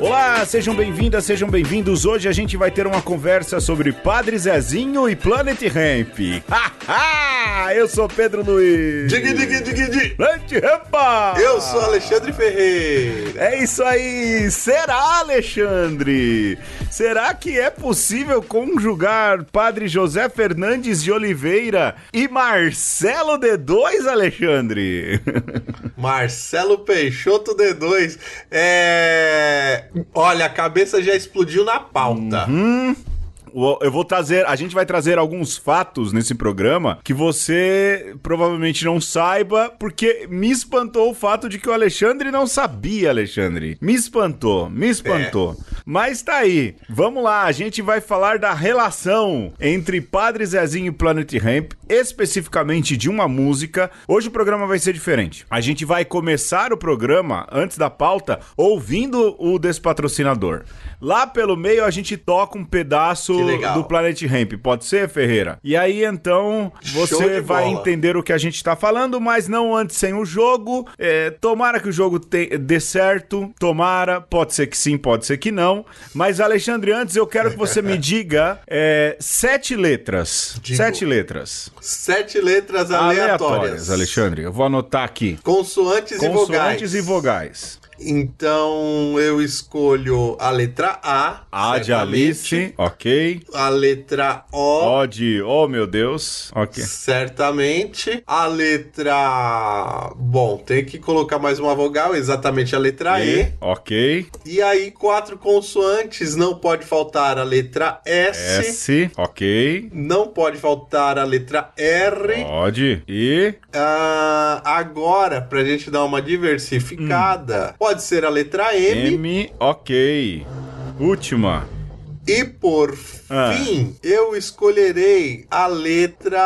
Olá, sejam bem-vindas, sejam bem-vindos. Hoje a gente vai ter uma conversa sobre Padre Zezinho e Planet Ramp. Haha! Eu sou Pedro Luiz. Digui, digui, digui, digui. Planet Rampa! Eu sou Alexandre Ferreira. É isso aí! Será, Alexandre? Será que é possível conjugar Padre José Fernandes de Oliveira e Marcelo D2, Alexandre? Marcelo Peixoto D2. É. Olha, a cabeça já explodiu na pauta. Uhum. Eu vou trazer, a gente vai trazer alguns fatos nesse programa que você provavelmente não saiba, porque me espantou o fato de que o Alexandre não sabia, Alexandre. Me espantou, me espantou. É. Mas tá aí. Vamos lá, a gente vai falar da relação entre Padre Zezinho e Planet Ramp, especificamente de uma música. Hoje o programa vai ser diferente. A gente vai começar o programa antes da pauta ouvindo o despatrocinador. Lá pelo meio a gente toca um pedaço do Planet Ramp. Pode ser, Ferreira? E aí então você vai bola. entender o que a gente tá falando, mas não antes sem o jogo. É, tomara que o jogo te, dê certo. Tomara. Pode ser que sim, pode ser que não. Mas, Alexandre, antes eu quero que você me diga é, sete letras. Digo. Sete letras. Sete letras aleatórias. aleatórias. Alexandre. Eu vou anotar aqui. Consoantes, Consoantes e vogais. Consoantes e vogais. Então eu escolho a letra A. A de Alice, ok. A letra O. O de, oh meu Deus, ok. Certamente. A letra. Bom, tem que colocar mais uma vogal, exatamente a letra E. e. Ok. E aí, quatro consoantes, não pode faltar a letra S. S, ok. Não pode faltar a letra R. Pode. E. Uh, agora, pra gente dar uma diversificada. Hum Pode ser a letra M. M, ok. Última. E por ah. fim, eu escolherei a letra.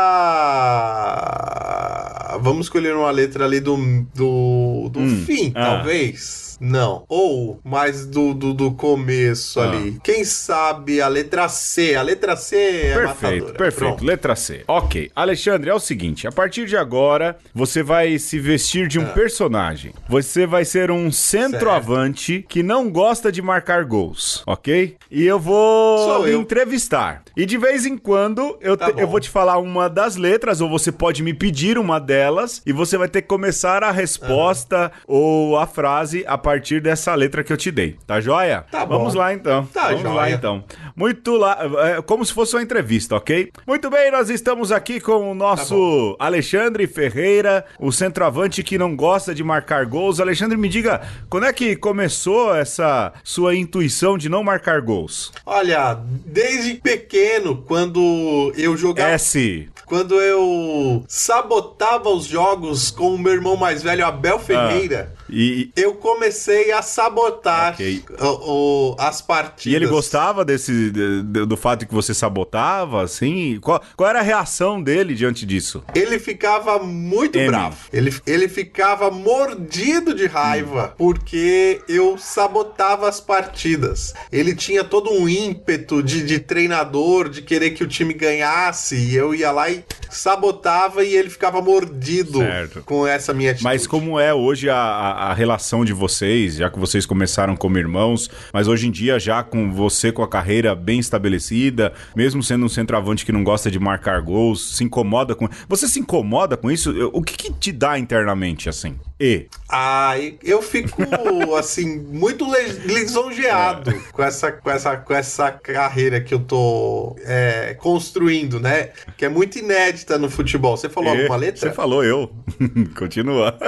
Vamos escolher uma letra ali do, do, do hum. fim, ah. talvez. Não. Ou mais do, do, do começo ah. ali. Quem sabe a letra C. A letra C é Perfeito, matadora. perfeito. Pronto. Letra C. Ok. Alexandre, é o seguinte. A partir de agora, você vai se vestir de um ah. personagem. Você vai ser um centroavante certo. que não gosta de marcar gols, ok? E eu vou Sou me eu. entrevistar. E de vez em quando, eu, tá te, eu vou te falar uma das letras, ou você pode me pedir uma delas, e você vai ter que começar a resposta ou a frase a partir dessa letra que eu te dei. Tá joia? Tá bom. Vamos lá então. Tá Vamos joia. lá então. Muito lá, é, como se fosse uma entrevista, ok? Muito bem, nós estamos aqui com o nosso tá Alexandre Ferreira, o centroavante que não gosta de marcar gols. Alexandre, me diga, quando é que começou essa sua intuição de não marcar gols? Olha, desde pequeno, quando eu jogava. S. Quando eu sabotava os jogos com o meu irmão mais velho, Abel Ferreira. Ah. E eu comecei a sabotar okay. o, o, as partidas. E ele gostava desse de, de, do fato de que você sabotava, assim? Qual, qual era a reação dele diante disso? Ele ficava muito M. bravo. Ele, ele ficava mordido de raiva hum. porque eu sabotava as partidas. Ele tinha todo um ímpeto de, de treinador, de querer que o time ganhasse, e eu ia lá e sabotava e ele ficava mordido certo. com essa minha atitude. Mas como é hoje a a, relação de vocês, já que vocês começaram como irmãos, mas hoje em dia já com você com a carreira bem estabelecida, mesmo sendo um centroavante que não gosta de marcar gols, se incomoda com. Você se incomoda com isso? O que, que te dá internamente assim? E? Ah, eu fico assim muito lisonjeado é. com essa com essa com essa carreira que eu tô é, construindo, né? Que é muito inédita no futebol. Você falou e? alguma letra? Você falou eu. Continua.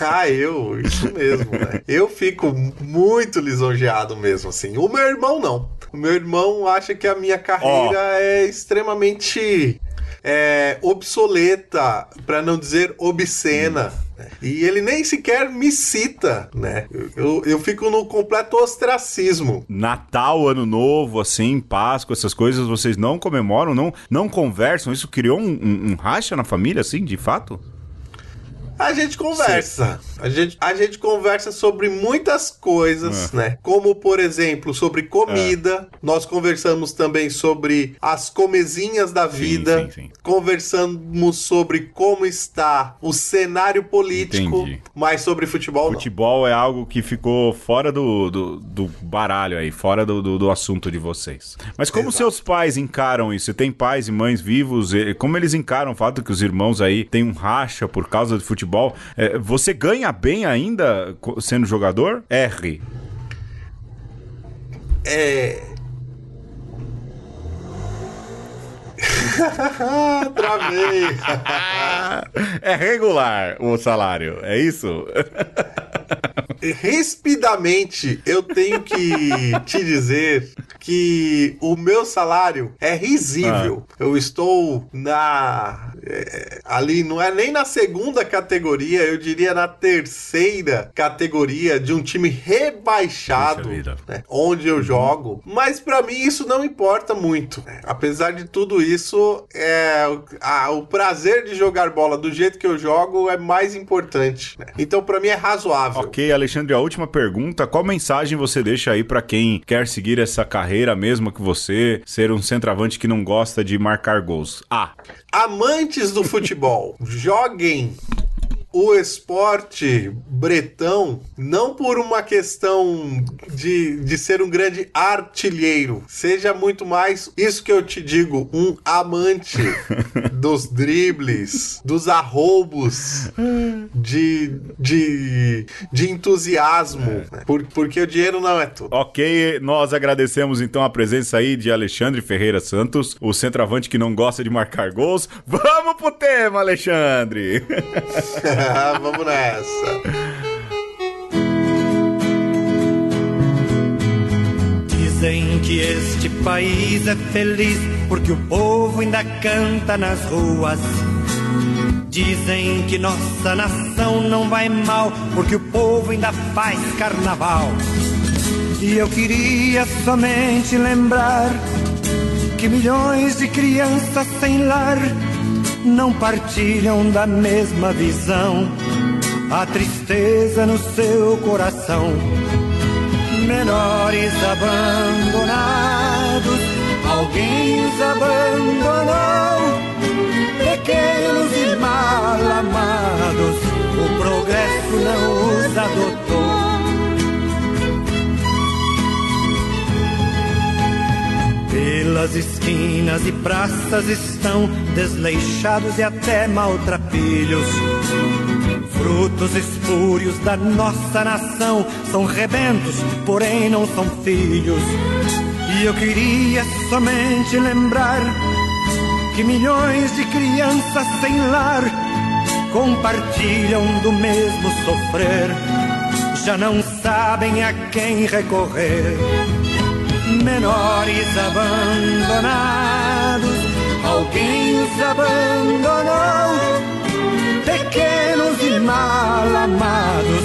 ah, eu, isso mesmo, né? Eu fico muito lisonjeado mesmo assim. O meu irmão não. O meu irmão acha que a minha carreira oh. é extremamente é, obsoleta, para não dizer obscena. Hum. E ele nem sequer me cita, né? Eu, eu fico no completo ostracismo. Natal, Ano Novo, assim, Páscoa, essas coisas, vocês não comemoram, não, não conversam? Isso criou um, um, um racha na família, assim, de fato? A gente conversa. A gente, a gente conversa sobre muitas coisas, é. né? Como, por exemplo, sobre comida. É. Nós conversamos também sobre as comezinhas da vida. Sim, sim. Conversamos sobre como está o cenário político. Entendi. Mas sobre futebol, Futebol não. é algo que ficou fora do, do, do baralho aí, fora do, do, do, assunto de vocês. Mas como Exato. seus pais encaram isso? Você tem pais e mães vivos? Como eles encaram o fato que os irmãos aí têm um racha por causa de futebol? É, você ganha bem ainda sendo jogador? R. É. Travei. é regular o salário, é isso? Respidamente, eu tenho que te dizer que o meu salário é risível. Ah. Eu estou na. É, ali, não é nem na segunda categoria, eu diria na terceira categoria de um time rebaixado, né, onde eu uhum. jogo. Mas para mim isso não importa muito. Né? Apesar de tudo isso, é, a, o prazer de jogar bola do jeito que eu jogo é mais importante. Né? Então para mim é razoável. Ok, Alexandre, a última pergunta: qual mensagem você deixa aí para quem quer seguir essa carreira mesmo que você, ser um centroavante que não gosta de marcar gols? A. Amantes do futebol, joguem o esporte bretão, não por uma questão de, de ser um grande artilheiro, seja muito mais isso que eu te digo, um amante dos dribles, dos arroubos, de, de, de entusiasmo, é. né? por, porque o dinheiro não é tudo. Ok, nós agradecemos então a presença aí de Alexandre Ferreira Santos, o centroavante que não gosta de marcar gols. Vamos pro tema, Alexandre! Vamos nessa. Dizem que este país é feliz porque o povo ainda canta nas ruas. Dizem que nossa nação não vai mal porque o povo ainda faz carnaval. E eu queria somente lembrar que milhões de crianças sem lar não partilham da mesma visão. A tristeza no seu coração, menores abandonados, alguém os abandonou. Pequenos e mal amados, o progresso não os adotou. Pelas esquinas e praças estão desleixados e até maltrapilhos. Frutos espúrios da nossa nação são rebentos, porém não são filhos. E eu queria somente lembrar que milhões de crianças sem lar compartilham do mesmo sofrer, já não sabem a quem recorrer menores abandonados, alguém os abandonou. Pequenos e mal amados,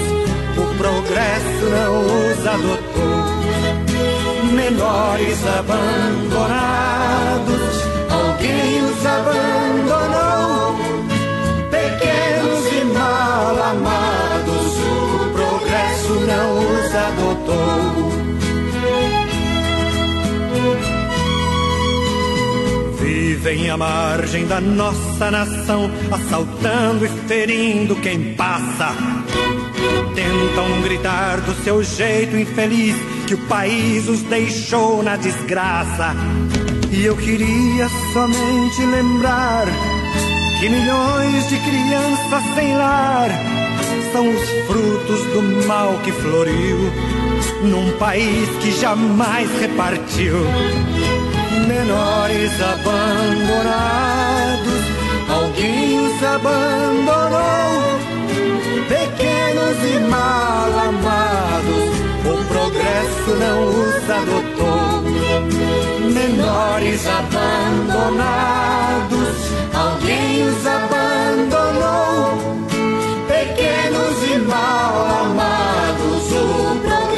o progresso não os adotou. Menores abandonados, alguém os abandonou. Pequenos e mal amados, o progresso não os adotou. Vivem à margem da nossa nação, assaltando e ferindo quem passa. Tentam gritar do seu jeito infeliz que o país os deixou na desgraça. E eu queria somente lembrar que milhões de crianças sem lar são os frutos do mal que floriu num país que jamais repartiu menores abandonados, alguém os abandonou. Pequenos e mal amados, o progresso não os adotou. Menores abandonados, alguém os abandonou. Pequenos e mal amados, o progresso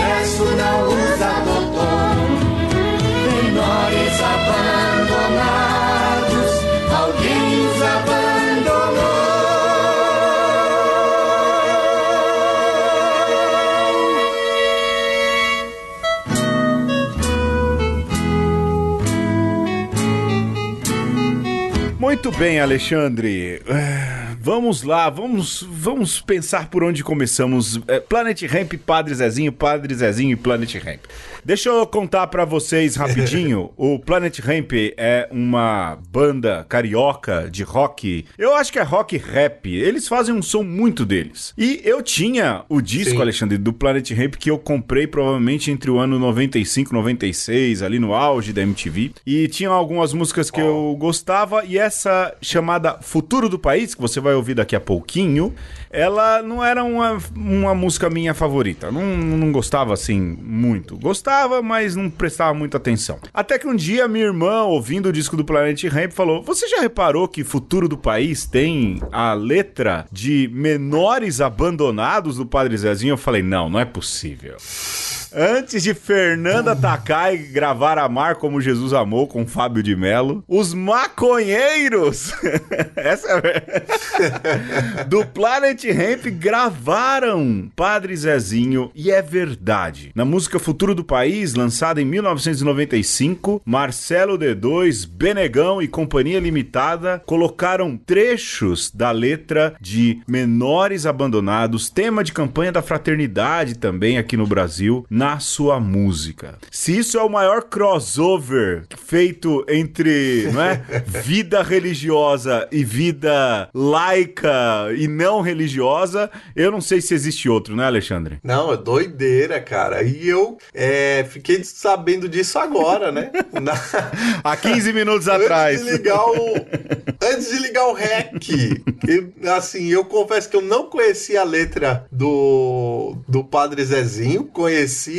Muito bem, Alexandre. Vamos lá, vamos, vamos pensar por onde começamos. É, Planet Ramp, Padre Zezinho, Padre Zezinho e Planet Ramp. Deixa eu contar para vocês rapidinho. o Planet Ramp é uma banda carioca de rock. Eu acho que é rock rap. Eles fazem um som muito deles. E eu tinha o disco, Sim. Alexandre, do Planet Ramp que eu comprei provavelmente entre o ano 95 e 96, ali no auge da MTV. E tinha algumas músicas que oh. eu gostava. E essa chamada Futuro do País, que você vai ouvir daqui a pouquinho, ela não era uma, uma música minha favorita. Não, não gostava assim muito. Gostava gostava, mas não prestava muita atenção. Até que um dia minha irmã, ouvindo o disco do Planet Ramp, falou: Você já reparou que Futuro do País tem a letra de menores abandonados do Padre Zezinho? Eu falei: Não, não é possível. Antes de Fernanda Takai gravar Amar como Jesus Amou com Fábio de Mello, os maconheiros essa é... do Planet Ramp gravaram Padre Zezinho e é verdade. Na música Futuro do País, lançada em 1995, Marcelo D2, Benegão e Companhia Limitada colocaram trechos da letra de Menores Abandonados, tema de campanha da fraternidade também aqui no Brasil na sua música. Se isso é o maior crossover feito entre é, vida religiosa e vida laica e não religiosa, eu não sei se existe outro, né, Alexandre? Não, é doideira, cara. E eu é, fiquei sabendo disso agora, né? Na... Há 15 minutos atrás. Antes de ligar o, antes de ligar o REC. Eu, assim, eu confesso que eu não conhecia a letra do, do Padre Zezinho, conheci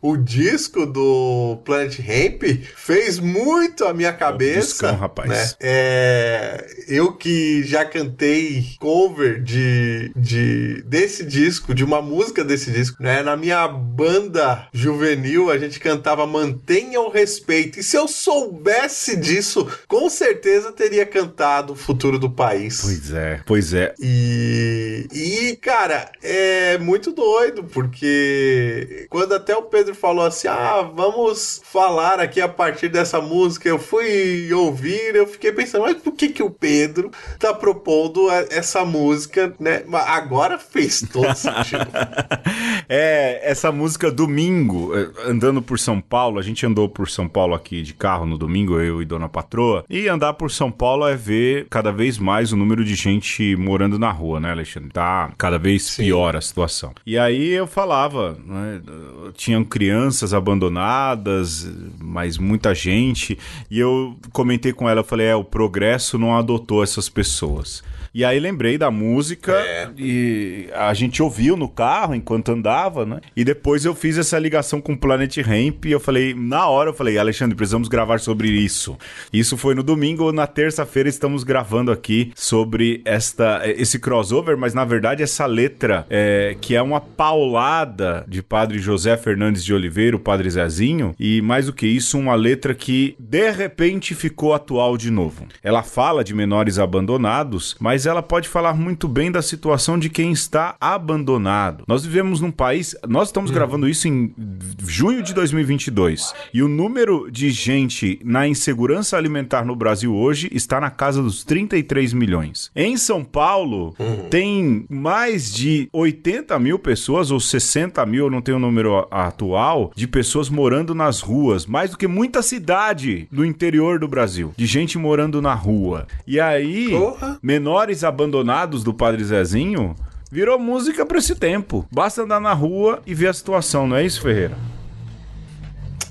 o disco do Planet Ramp, fez muito a minha cabeça. Discão, rapaz. Né? É, eu que já cantei cover de, de desse disco, de uma música desse disco, né? Na minha banda juvenil, a gente cantava Mantenha o Respeito. E se eu soubesse disso, com certeza teria cantado Futuro do País. Pois é, pois é. E, e cara, é muito doido, porque quando até o Pedro falou assim: ah, vamos falar aqui a partir dessa música. Eu fui ouvir, eu fiquei pensando, mas por que, que o Pedro tá propondo essa música, né? Agora fez todo sentido. é, essa música domingo, eh, andando por São Paulo, a gente andou por São Paulo aqui de carro no domingo, eu e Dona Patroa, e andar por São Paulo é ver cada vez mais o número de gente morando na rua, né, Alexandre? Tá cada vez Sim. pior a situação. E aí eu falava, né, tinham crianças abandonadas, mas muita gente. E eu comentei com ela, eu falei, é, o progresso não adotou essas pessoas. E aí lembrei da música é. e a gente ouviu no carro enquanto andava, né? E depois eu fiz essa ligação com o Planet Ramp e eu falei, na hora eu falei, Alexandre, precisamos gravar sobre isso. Isso foi no domingo, na terça-feira estamos gravando aqui sobre esta esse crossover, mas na verdade essa letra é, que é uma paulada de Padre José Fernandes de Oliveira, o Padre Zezinho, e mais do que isso, uma letra que de repente ficou atual de novo. Ela fala de menores abandonados, mas ela pode falar muito bem da situação de quem está abandonado. Nós vivemos num país, nós estamos hum. gravando isso em junho de 2022, e o número de gente na insegurança alimentar no Brasil hoje está na casa dos 33 milhões. Em São Paulo, uhum. tem mais de 80 mil pessoas, ou 60 mil, eu não tenho o número atual, de pessoas morando nas ruas, mais do que muita cidade do interior do Brasil, de gente morando na rua. E aí, Porra. menores abandonados do Padre Zezinho virou música para esse tempo. Basta andar na rua e ver a situação, não é isso, Ferreira?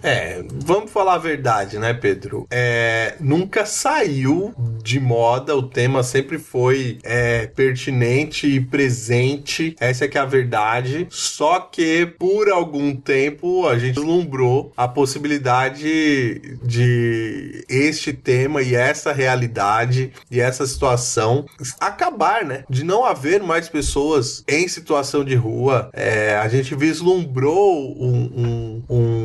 É, vamos falar a verdade, né, Pedro? É, nunca saiu de moda, o tema sempre foi é, pertinente e presente. Essa é que é a verdade. Só que por algum tempo a gente vislumbrou a possibilidade de este tema e essa realidade e essa situação acabar, né? De não haver mais pessoas em situação de rua. É, a gente vislumbrou um, um, um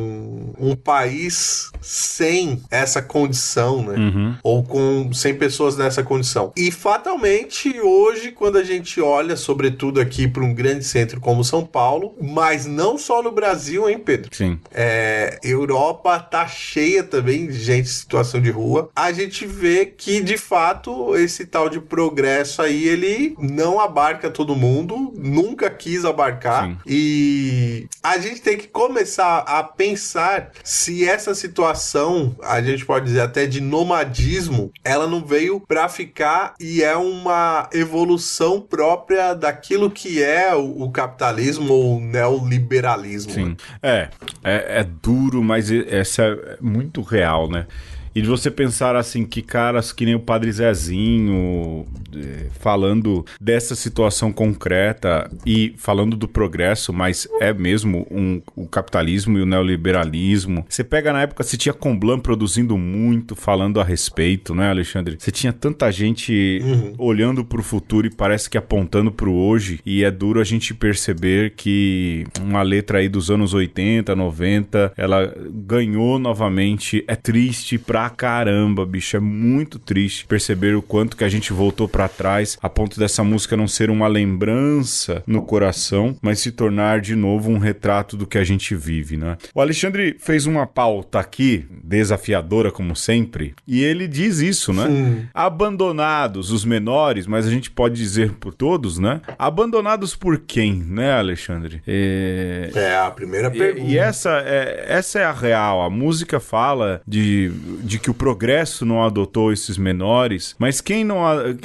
um país sem essa condição, né? Uhum. Ou com sem pessoas nessa condição. E fatalmente hoje, quando a gente olha, sobretudo aqui para um grande centro como São Paulo, mas não só no Brasil, hein, Pedro? Sim. É, Europa tá cheia também de gente em situação de rua. A gente vê que de fato esse tal de progresso aí ele não abarca todo mundo, nunca quis abarcar Sim. e a gente tem que começar a pensar se essa situação, a gente pode dizer até de nomadismo, ela não veio para ficar e é uma evolução própria daquilo que é o, o capitalismo ou o neoliberalismo. Sim, né? é, é, é duro, mas essa é muito real, né? E de você pensar assim, que caras que nem o Padre Zezinho, é, falando dessa situação concreta e falando do progresso, mas é mesmo um, o capitalismo e o neoliberalismo. Você pega na época, você tinha Comblan produzindo muito, falando a respeito, né, Alexandre? Você tinha tanta gente uhum. olhando para o futuro e parece que apontando para o hoje, e é duro a gente perceber que uma letra aí dos anos 80, 90, ela ganhou novamente. É triste pra caramba, bicho. É muito triste perceber o quanto que a gente voltou para trás a ponto dessa música não ser uma lembrança no coração, mas se tornar de novo um retrato do que a gente vive, né? O Alexandre fez uma pauta aqui, desafiadora como sempre, e ele diz isso, né? Sim. Abandonados os menores, mas a gente pode dizer por todos, né? Abandonados por quem, né, Alexandre? É, é a primeira pergunta. E, e essa, é, essa é a real. A música fala de, de de que o progresso não adotou esses menores, mas quem não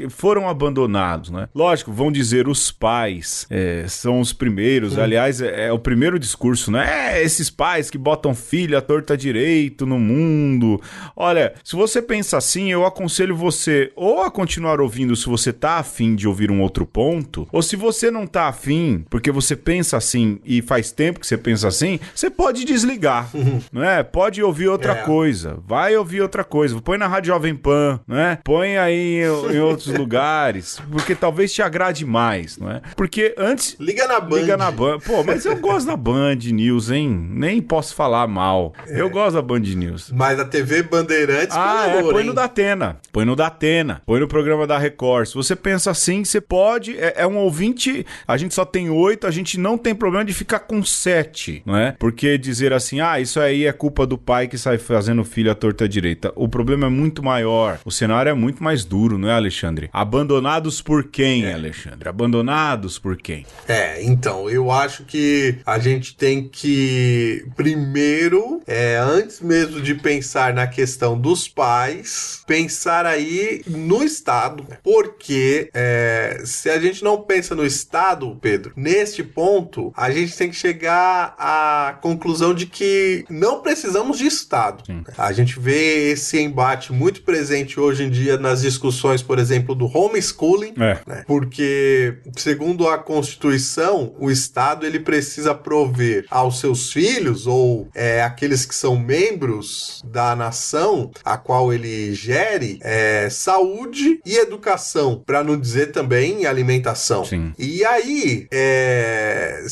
foram abandonados, né? Lógico, vão dizer os pais é, são os primeiros. Hum. Aliás, é, é, o primeiro discurso, né? É, esses pais que botam filho à torta direito no mundo. Olha, se você pensa assim, eu aconselho você ou a continuar ouvindo se você tá afim de ouvir um outro ponto, ou se você não tá afim, porque você pensa assim e faz tempo que você pensa assim, você pode desligar, uhum. né? Pode ouvir outra é. coisa. Vai ouvir outra coisa. Põe na Rádio Jovem Pan, né? Põe aí em, em outros lugares, porque talvez te agrade mais, não é? Porque antes. Liga na Band. Liga na Band. Pô, mas eu gosto da Band News, hein? Nem posso falar mal. É. Eu gosto da Band News. Mas a TV Bandeirantes, ah, é, põe hein? no Datena. Põe no Datena. Põe no programa da Record. Se você pensa assim, você pode. É, é um ouvinte. A gente só tem oito, a gente não tem problema de ficar com sete, não é? Porque dizer assim, ah, isso aí é culpa do pai que sai fazendo filho à torta direita direita. O problema é muito maior. O cenário é muito mais duro, não é, Alexandre? Abandonados por quem, é. Alexandre? Abandonados por quem? É, então, eu acho que a gente tem que, primeiro, é, antes mesmo de pensar na questão dos pais, pensar aí no Estado. Porque é, se a gente não pensa no Estado, Pedro, neste ponto, a gente tem que chegar à conclusão de que não precisamos de Estado. Sim. A gente vê esse embate muito presente hoje em dia nas discussões, por exemplo, do homeschooling, é. né? porque segundo a Constituição, o Estado ele precisa prover aos seus filhos ou é, aqueles que são membros da nação a qual ele gere é, saúde e educação, para não dizer também alimentação. Sim. E aí, é,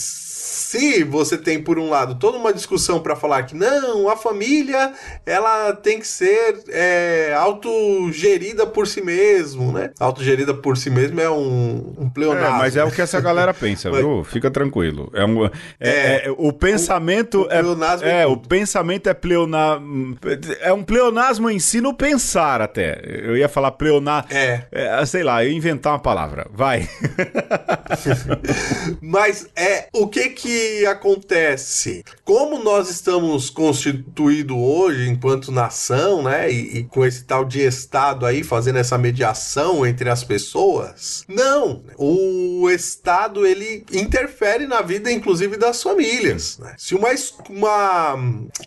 se você tem por um lado toda uma discussão para falar que não, a família ela tem que ser é, autogerida por si mesmo, né? Autogerida por si mesmo é um, um pleonasmo. É, mas é o que essa galera pensa, mas... viu? Fica tranquilo. É, um, é, é, é o pensamento o, o é, é o pensamento é pleona, é um pleonasmo em si no pensar até. Eu ia falar pleonar, é. é sei lá, eu ia inventar uma palavra. Vai. mas é o que que acontece? Como nós estamos constituídos hoje enquanto nação, né? E, e, com esse tal de Estado aí fazendo essa mediação entre as pessoas, não. O Estado ele interfere na vida, inclusive, das famílias. Né? Se uma, uma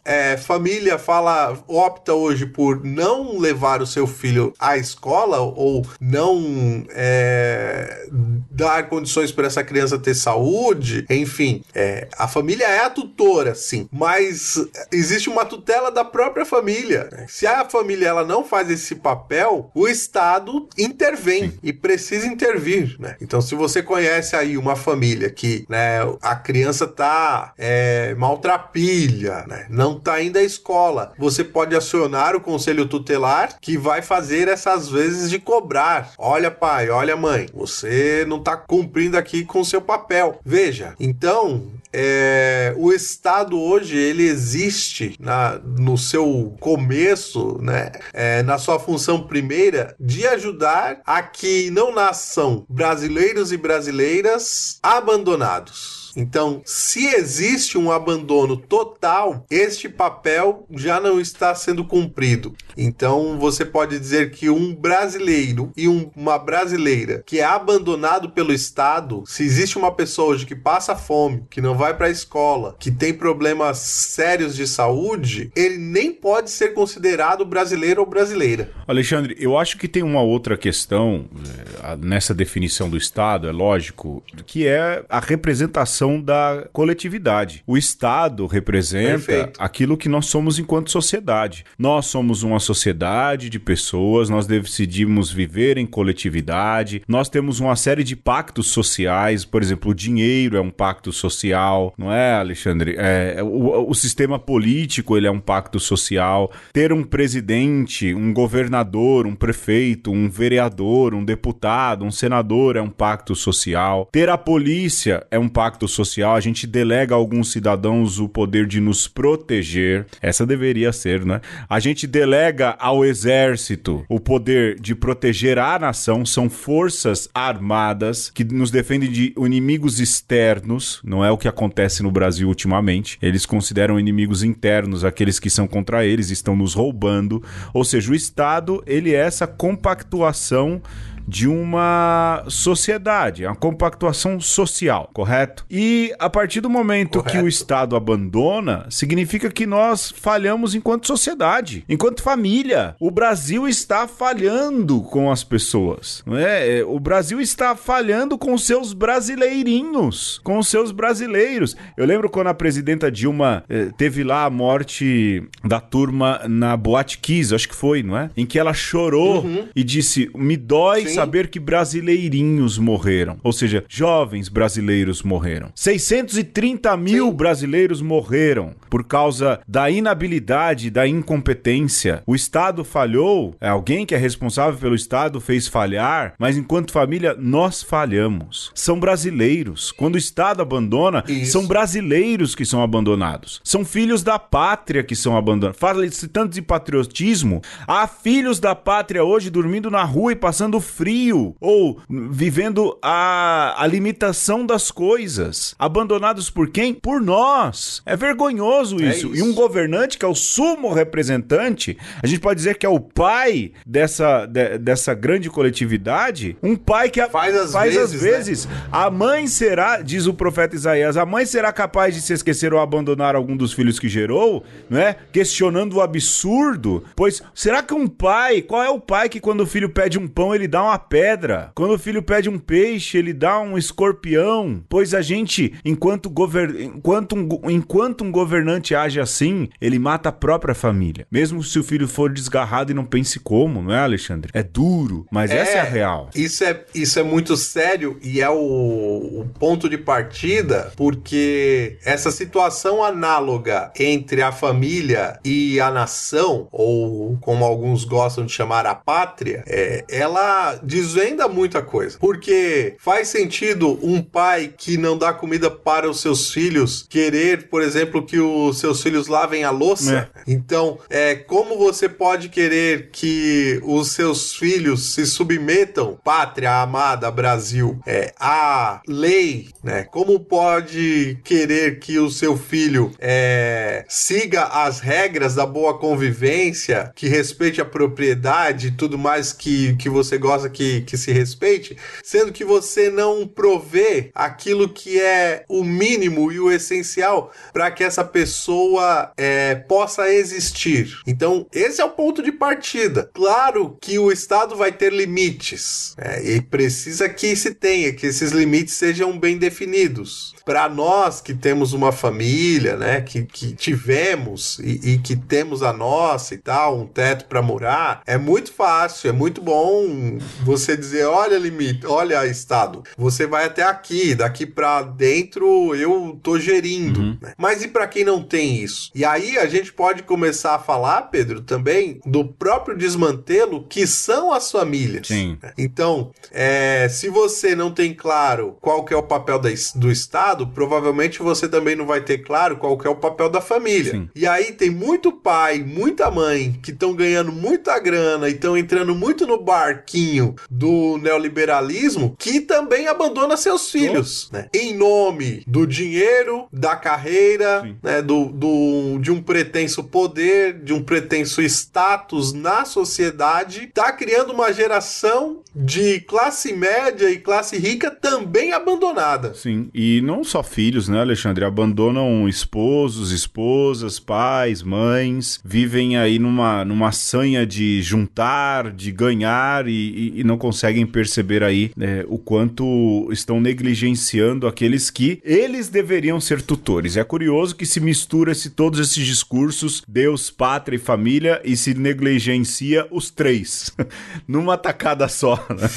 é, família fala, opta hoje por não levar o seu filho à escola ou não é, dar condições para essa criança ter saúde, enfim, a família é a tutora, sim, mas existe uma tutela da própria família. Se a família ela não faz esse papel, o Estado intervém sim. e precisa intervir, né? Então, se você conhece aí uma família que né, a criança tá é, maltrapilha, né, não tá indo à escola, você pode acionar o conselho tutelar que vai fazer essas vezes de cobrar. Olha, pai, olha, mãe, você não tá cumprindo aqui com o seu papel. Veja, então é, o Estado hoje ele existe na, no seu começo, né, é, na sua função primeira de ajudar a que não nasçam brasileiros e brasileiras abandonados. Então, se existe um abandono total, este papel já não está sendo cumprido. Então, você pode dizer que um brasileiro e um, uma brasileira que é abandonado pelo Estado, se existe uma pessoa hoje que passa fome, que não vai para a escola, que tem problemas sérios de saúde, ele nem pode ser considerado brasileiro ou brasileira. Alexandre, eu acho que tem uma outra questão eh, nessa definição do Estado, é lógico, que é a representação da coletividade. O Estado representa Perfeito. aquilo que nós somos enquanto sociedade. Nós somos uma sociedade de pessoas, nós decidimos viver em coletividade, nós temos uma série de pactos sociais, por exemplo, o dinheiro é um pacto social, não é, Alexandre? É, o, o sistema político ele é um pacto social. Ter um presidente, um governador, um prefeito, um vereador, um deputado, um senador é um pacto social. Ter a polícia é um pacto social, a gente delega a alguns cidadãos o poder de nos proteger. Essa deveria ser, né? A gente delega ao exército o poder de proteger a nação. São forças armadas que nos defendem de inimigos externos. Não é o que acontece no Brasil ultimamente. Eles consideram inimigos internos aqueles que são contra eles, estão nos roubando. Ou seja, o Estado, ele é essa compactuação de uma sociedade, uma compactuação social, correto? E a partir do momento correto. que o Estado abandona, significa que nós falhamos enquanto sociedade, enquanto família. O Brasil está falhando com as pessoas, não é? é o Brasil está falhando com seus brasileirinhos, com seus brasileiros. Eu lembro quando a presidenta Dilma eh, teve lá a morte da turma na Boate Kiss, acho que foi, não é? Em que ela chorou uhum. e disse: "Me dói Sim. Saber que brasileirinhos morreram. Ou seja, jovens brasileiros morreram. 630 mil Sim. brasileiros morreram por causa da inabilidade, da incompetência. O Estado falhou, é alguém que é responsável pelo Estado fez falhar, mas enquanto família, nós falhamos. São brasileiros. Quando o Estado abandona, Isso. são brasileiros que são abandonados. São filhos da pátria que são abandonados. Fala tanto de patriotismo. Há filhos da pátria hoje dormindo na rua e passando frio ou vivendo a, a limitação das coisas. Abandonados por quem? Por nós. É vergonhoso isso. É isso. E um governante que é o sumo representante, a gente pode dizer que é o pai dessa, de, dessa grande coletividade, um pai que a, faz as faz vezes. Às vezes né? A mãe será, diz o profeta Isaías, a mãe será capaz de se esquecer ou abandonar algum dos filhos que gerou, né? Questionando o absurdo. Pois será que um pai, qual é o pai que quando o filho pede um pão ele dá uma pedra. Quando o filho pede um peixe, ele dá um escorpião. Pois a gente, enquanto, gover... enquanto, um... enquanto um governante age assim, ele mata a própria família. Mesmo se o filho for desgarrado e não pense como, não é, Alexandre? É duro, mas é, essa é a real. Isso é, isso é muito sério e é o, o ponto de partida, porque essa situação análoga entre a família e a nação, ou como alguns gostam de chamar a pátria, é, ela desvenda muita coisa. Porque faz sentido um pai que não dá comida para os seus filhos querer, por exemplo, que os seus filhos lavem a louça? É. Então, é, como você pode querer que os seus filhos se submetam, pátria amada Brasil, é, à lei, né? Como pode querer que o seu filho é, siga as regras da boa convivência, que respeite a propriedade e tudo mais que, que você gosta que, que se respeite, sendo que você não provê aquilo que é o mínimo e o essencial para que essa pessoa é, possa existir. Então, esse é o ponto de partida. Claro que o Estado vai ter limites é, e precisa que se tenha, que esses limites sejam bem definidos. Para nós que temos uma família, né, que, que tivemos e, e que temos a nossa e tal, um teto para morar, é muito fácil, é muito bom você dizer, olha limite, olha Estado, você vai até aqui, daqui para dentro eu tô gerindo. Uhum. Né? Mas e para quem não tem isso? E aí a gente pode começar a falar, Pedro, também do próprio desmantelo que são as famílias. Sim. Então, é, se você não tem claro qual que é o papel da, do Estado, provavelmente você também não vai ter claro qual é o papel da família. Sim. E aí tem muito pai, muita mãe que estão ganhando muita grana e estão entrando muito no barquinho do neoliberalismo que também abandona seus filhos, né? Em nome do dinheiro, da carreira, né? Do, do, de um pretenso poder, de um pretenso status na sociedade, tá criando uma geração de classe média e classe rica também abandonada. Sim, e não só filhos, né, Alexandre? Abandonam esposos, esposas, pais, mães, vivem aí numa, numa sanha de juntar, de ganhar e, e, e não conseguem perceber aí né, o quanto estão negligenciando aqueles que eles deveriam ser tutores. É curioso que se mistura -se todos esses discursos, Deus, pátria e família, e se negligencia os três, numa tacada só. Né?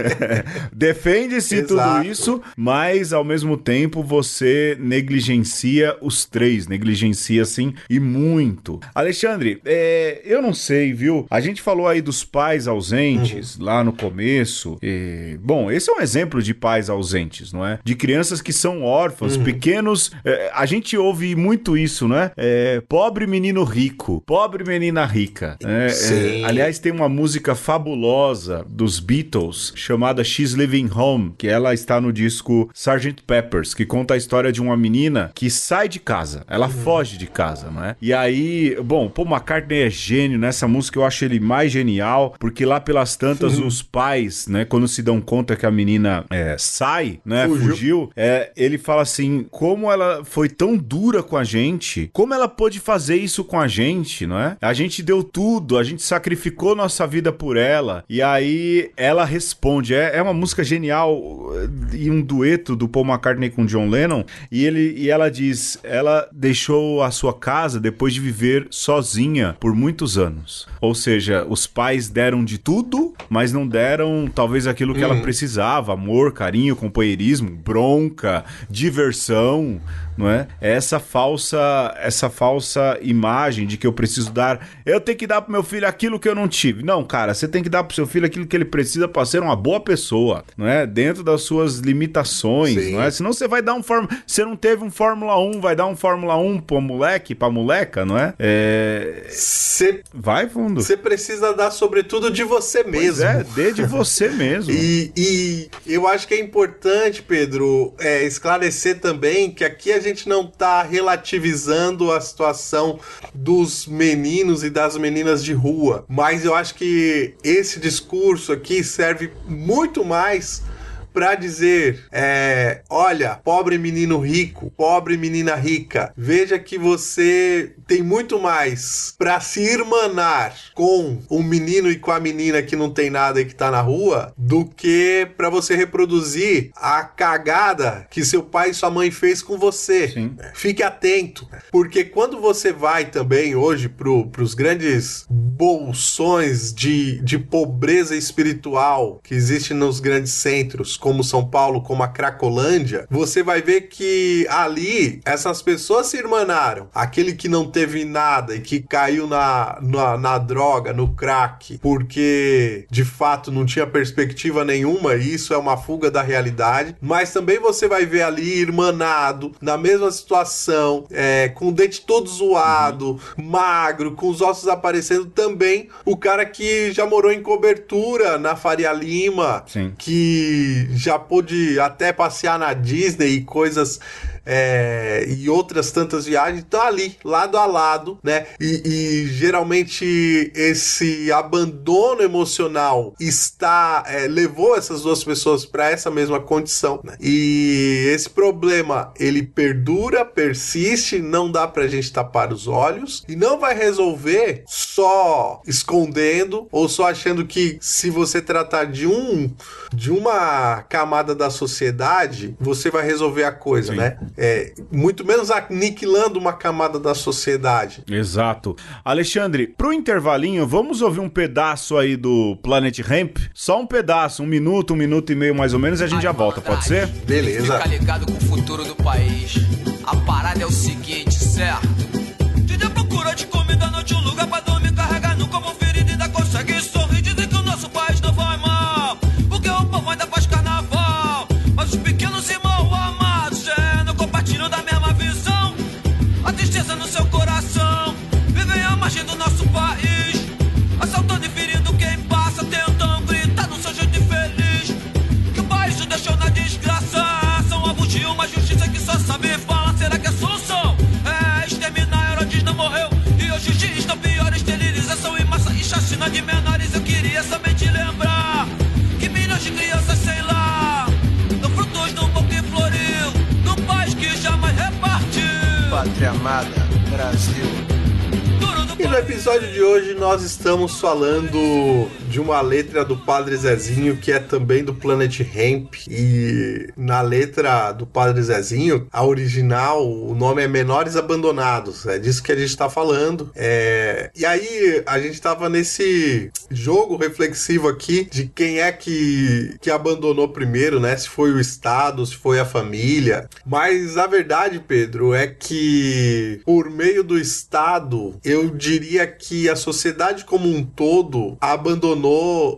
Defende-se tudo isso, mas ao mesmo tempo você negligencia os três, negligencia sim e muito. Alexandre, é, eu não sei, viu? A gente falou aí dos pais ausentes uhum. lá no começo. E, bom, esse é um exemplo de pais ausentes, não é? De crianças que são órfãos, uhum. pequenos. É, a gente ouve muito isso, não é? pobre menino rico, pobre menina rica. É, é aliás, tem uma música fabulosa dos Beatles chamada She's Living Home, que ela está no disco Sgt. Peppers, que conta a história de uma menina que sai de casa, ela uhum. foge de casa, não é? E aí, bom, Paul McCartney é gênio nessa música, eu acho ele mais genial, porque lá pelas tantas os pais, né, quando se dão conta que a menina é, sai, né, fugiu, fugiu é, ele fala assim, como ela foi tão dura com a gente, como ela pôde fazer isso com a gente, não é? A gente deu tudo, a gente sacrificou nossa vida por ela, e aí ela responde, é, é uma música genial e um dueto do Paul McCartney com John Lennon, e ele e ela diz, ela deixou a sua casa depois de viver sozinha por muitos anos. Ou seja, os pais deram de tudo, mas não deram talvez aquilo que uhum. ela precisava: amor, carinho, companheirismo, bronca, diversão não é? é? Essa falsa, essa falsa imagem de que eu preciso dar, eu tenho que dar pro meu filho aquilo que eu não tive. Não, cara, você tem que dar pro seu filho aquilo que ele precisa para ser uma boa pessoa, não é? Dentro das suas limitações, Sim. não é? Senão você vai dar um form, você não teve um Fórmula 1, vai dar um Fórmula 1 pro moleque, pra moleca, não é? É, cê... vai fundo. Você precisa dar sobretudo de você mesmo. Pois é, dê de você mesmo. e, e eu acho que é importante, Pedro, é, esclarecer também que aqui a gente não está relativizando a situação dos meninos e das meninas de rua, mas eu acho que esse discurso aqui serve muito mais para dizer: é, olha, pobre menino rico, pobre menina rica, veja que você tem muito mais para se irmanar com o menino e com a menina que não tem nada e que tá na rua do que para você reproduzir a cagada que seu pai e sua mãe fez com você. Sim. Fique atento, porque quando você vai também hoje pro, pros grandes bolsões de, de pobreza espiritual que existem nos grandes centros, como São Paulo, como a Cracolândia, você vai ver que ali essas pessoas se irmanaram. Aquele que não teve nada e que caiu na, na, na droga, no crack, porque de fato não tinha perspectiva nenhuma, e isso é uma fuga da realidade. Mas também você vai ver ali irmanado, na mesma situação, é, com o dente todo zoado, magro, com os ossos aparecendo também, o cara que já morou em cobertura na Faria Lima, Sim. que já pôde até passear na Disney e coisas é, e outras tantas viagens estão ali, lado a lado, né? E, e geralmente esse abandono emocional está é, levou essas duas pessoas para essa mesma condição. Né? E esse problema ele perdura, persiste, não dá pra gente tapar os olhos e não vai resolver só escondendo ou só achando que se você tratar de um de uma camada da sociedade, você vai resolver a coisa, Sim. né? É, muito menos aniquilando uma camada da sociedade. Exato. Alexandre, pro intervalinho, vamos ouvir um pedaço aí do Planet Ramp? Só um pedaço, um minuto, um minuto e meio mais ou menos, e a gente já volta, pode ser? Beleza. Fica ligado com o futuro do país. A parada é o seguinte, certo? Te procura de comida, noite um lugar pra dormir, no episódio de hoje nós estamos falando de uma letra do Padre Zezinho que é também do Planet Ramp. E na letra do Padre Zezinho, a original, o nome é Menores Abandonados. É disso que a gente está falando. É... E aí a gente estava nesse jogo reflexivo aqui de quem é que, que abandonou primeiro, né? Se foi o Estado, se foi a família. Mas a verdade, Pedro, é que por meio do Estado, eu diria que a sociedade como um todo abandonou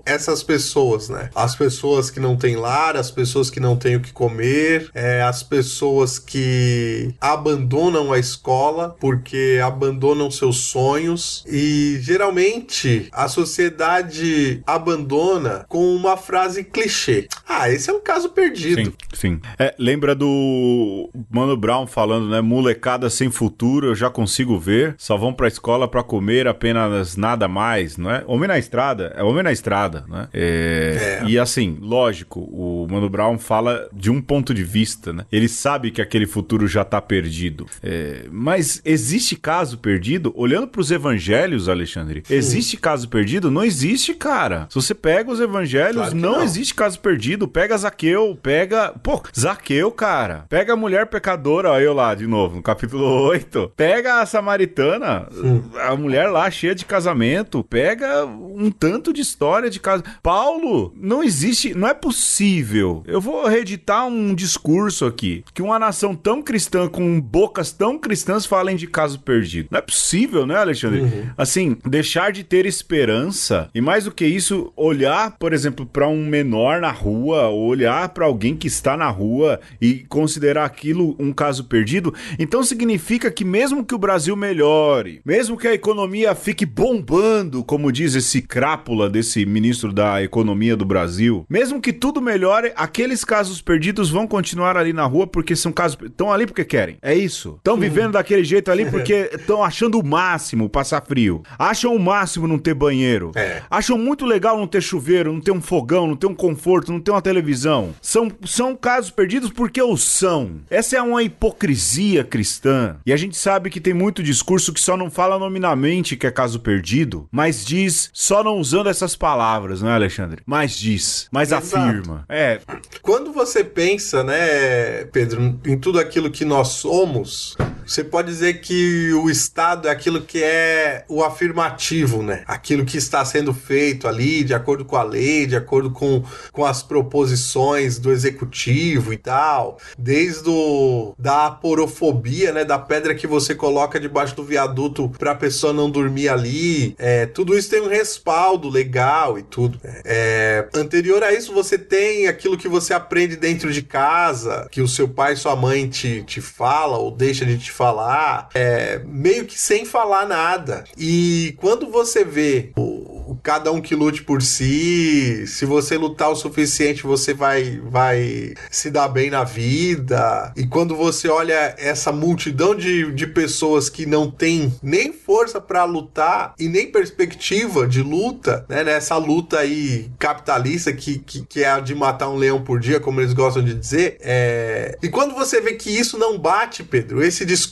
essas pessoas, né? As pessoas que não têm lar, as pessoas que não têm o que comer, é, as pessoas que abandonam a escola porque abandonam seus sonhos e geralmente a sociedade abandona com uma frase clichê. Ah, esse é um caso perdido. Sim, sim. É, lembra do Mano Brown falando, né? Molecada sem futuro, eu já consigo ver, só vão pra escola para comer apenas nada mais, não é? Homem na estrada, é homem na estrada, né? É, é. E assim, lógico, o Mano Brown fala de um ponto de vista, né? Ele sabe que aquele futuro já tá perdido. É, mas existe caso perdido? Olhando para os evangelhos, Alexandre, Sim. existe caso perdido? Não existe, cara. Se você pega os evangelhos, claro não, não, existe caso perdido. Pega Zaqueu, pega. Pô, Zaqueu, cara. Pega a mulher pecadora, olha eu lá de novo, no capítulo 8. Pega a samaritana. Sim a mulher lá cheia de casamento, pega um tanto de história de casa. Paulo, não existe, não é possível. Eu vou reeditar um discurso aqui que uma nação tão cristã com bocas tão cristãs falem de caso perdido. Não é possível, né, Alexandre? Uhum. Assim, deixar de ter esperança e mais do que isso, olhar, por exemplo, para um menor na rua, olhar para alguém que está na rua e considerar aquilo um caso perdido, então significa que mesmo que o Brasil melhore, mesmo que a economia fique bombando, como diz esse crápula desse ministro da Economia do Brasil, mesmo que tudo melhore, aqueles casos perdidos vão continuar ali na rua porque são casos. Estão ali porque querem. É isso. Estão vivendo daquele jeito ali porque estão achando o máximo passar frio. Acham o máximo não ter banheiro. É. Acham muito legal não ter chuveiro, não ter um fogão, não ter um conforto, não ter uma televisão. São, são casos perdidos porque o são. Essa é uma hipocrisia cristã. E a gente sabe que tem muito discurso que só não fala nominalmente que é caso perdido, mas diz, só não usando essas palavras, não é, Alexandre? Mas diz, mas Exato. afirma. É. Quando você pensa, né, Pedro, em tudo aquilo que nós somos, você pode dizer que o Estado é aquilo que é o afirmativo, né? Aquilo que está sendo feito ali de acordo com a lei, de acordo com, com as proposições do executivo e tal. Desde o, da aporofobia, né? Da pedra que você coloca debaixo do viaduto para a pessoa não dormir ali. É, tudo isso tem um respaldo legal e tudo. É, anterior a isso, você tem aquilo que você aprende dentro de casa, que o seu pai e sua mãe te, te fala ou deixa de te falar, é, meio que sem falar nada. E quando você vê o cada um que lute por si. Se você lutar o suficiente, você vai, vai se dar bem na vida. E quando você olha essa multidão de, de pessoas que não tem nem força para lutar e nem perspectiva de luta, né? Nessa luta aí capitalista que, que, que é a de matar um leão por dia, como eles gostam de dizer. É... E quando você vê que isso não bate, Pedro, esse discurso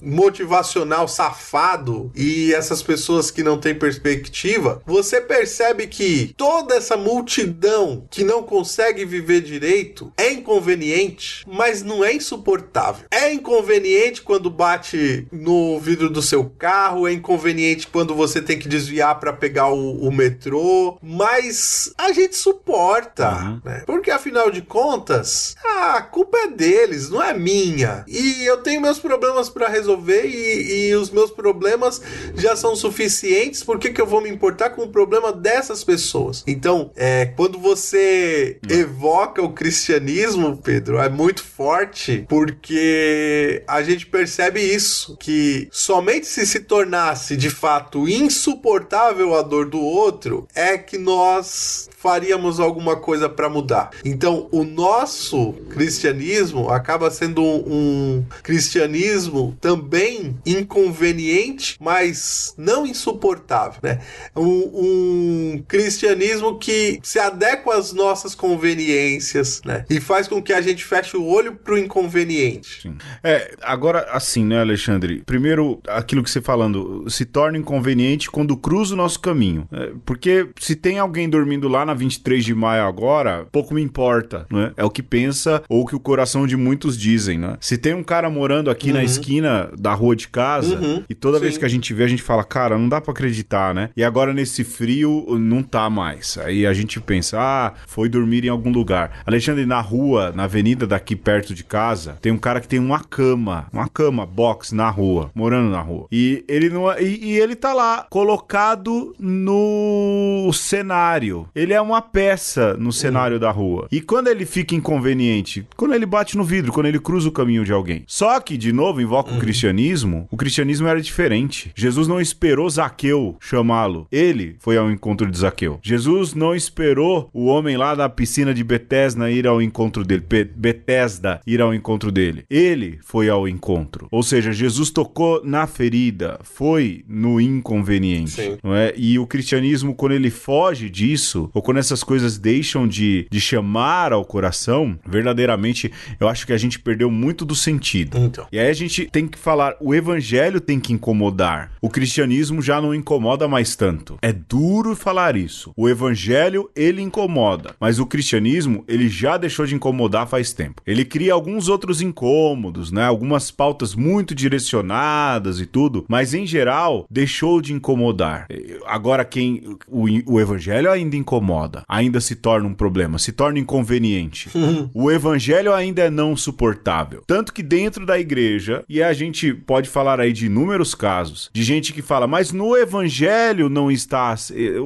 motivacional safado e essas pessoas que não têm perspectiva, você percebe que toda essa multidão que não consegue viver direito é inconveniente, mas não é insuportável. É inconveniente quando bate no vidro do seu carro, é inconveniente quando você tem que desviar para pegar o, o, metrô, mas a gente suporta, uhum. né? Porque afinal de contas, a culpa é deles, não é minha. E eu tenho meus problemas para resolver e, e, os meus problemas já são suficientes. Por que, que eu vou me importar com o problema dessas pessoas? Então, é, quando você uhum. evoca o cristianismo, Pedro, é muito forte porque a gente percebe isso, que somente se se tornasse de fato insuportável a dor do outro é que nós faríamos alguma coisa para mudar. Então, o nosso cristianismo acaba sendo um, um, cristianismo também inconveniente, mas não insuportável, né? Um, um cristianismo que se adequa às nossas conveniências, né? E faz com que a gente feche o olho pro inconveniente. Sim. É, agora assim, né, Alexandre? Primeiro, aquilo que você falando, se torna inconveniente quando cruza o nosso caminho. É, porque se tem alguém dormindo lá na 23 de maio agora, pouco me importa, né? É o que pensa ou o que o coração de muitos dizem, né? Se tem um cara morando aqui uhum. na esquina da rua de casa uhum. e toda Sim. vez que a gente vê, a gente fala, cara, não dá para acreditar, né? E agora nesse frio não tá mais. Aí a gente pensa, ah, foi dormir em algum lugar. Alexandre, na rua, na avenida daqui perto de casa, tem um cara que tem uma cama, uma cama box na rua, morando na rua. E ele não e, e ele tá lá colocado no cenário. Ele é uma peça no cenário uhum. da rua. E quando ele fica inconveniente, quando ele bate no vidro, quando ele cruza o caminho de alguém. Só que de novo invoca uhum. o cristianismo. O cristianismo era diferente. Jesus não esperou Zaqueu chamá-lo. Ele foi ao encontro de Zaqueu. Jesus não esperou o homem lá da piscina de Betesda ir ao encontro dele. Be Betesda ir ao encontro dele. Ele foi ao encontro. Ou seja, Jesus tocou na ferida, foi no inconveniente. Não é? E o cristianismo, quando ele foge disso, ou quando essas coisas deixam de, de chamar ao coração, verdadeiramente, eu acho que a gente perdeu muito do sentido. Então. E aí a gente tem que falar, o evangelho tem que incomodar. O cristianismo já não incomoda mais tanto. É duro falar isso. O evangelho, ele incomoda, mas o cristianismo, ele já deixou de incomodar faz tempo. Ele cria alguns outros incômodos, né? Algumas pautas muito direcionadas e tudo, mas em geral deixou de incomodar. Agora quem o, o evangelho ainda incomoda, ainda se torna um problema, se torna inconveniente. o evangelho ainda é não suportável. Tanto que dentro da igreja, e a gente pode falar aí de inúmeros casos, de gente que fala, mas no evangelho não está.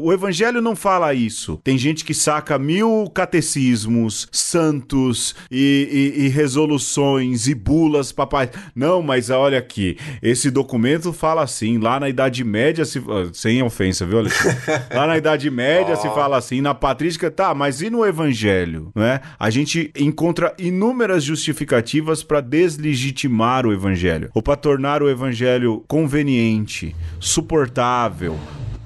O evangelho não fala isso. Tem gente que saca mil catecismos, santos e, e, e resoluções e bulas, papai. Não, mas olha aqui, esse documento fala assim, lá na Idade Média se. Sem ofensa, viu, Alexandre? Lá na Idade Média se fala assim, na patrística, tá, mas e no evangelho? Não é? A gente encontra inúmeras justificativas para deslegitimar o evangelho ou para tornar o evangelho conveniente, suportável,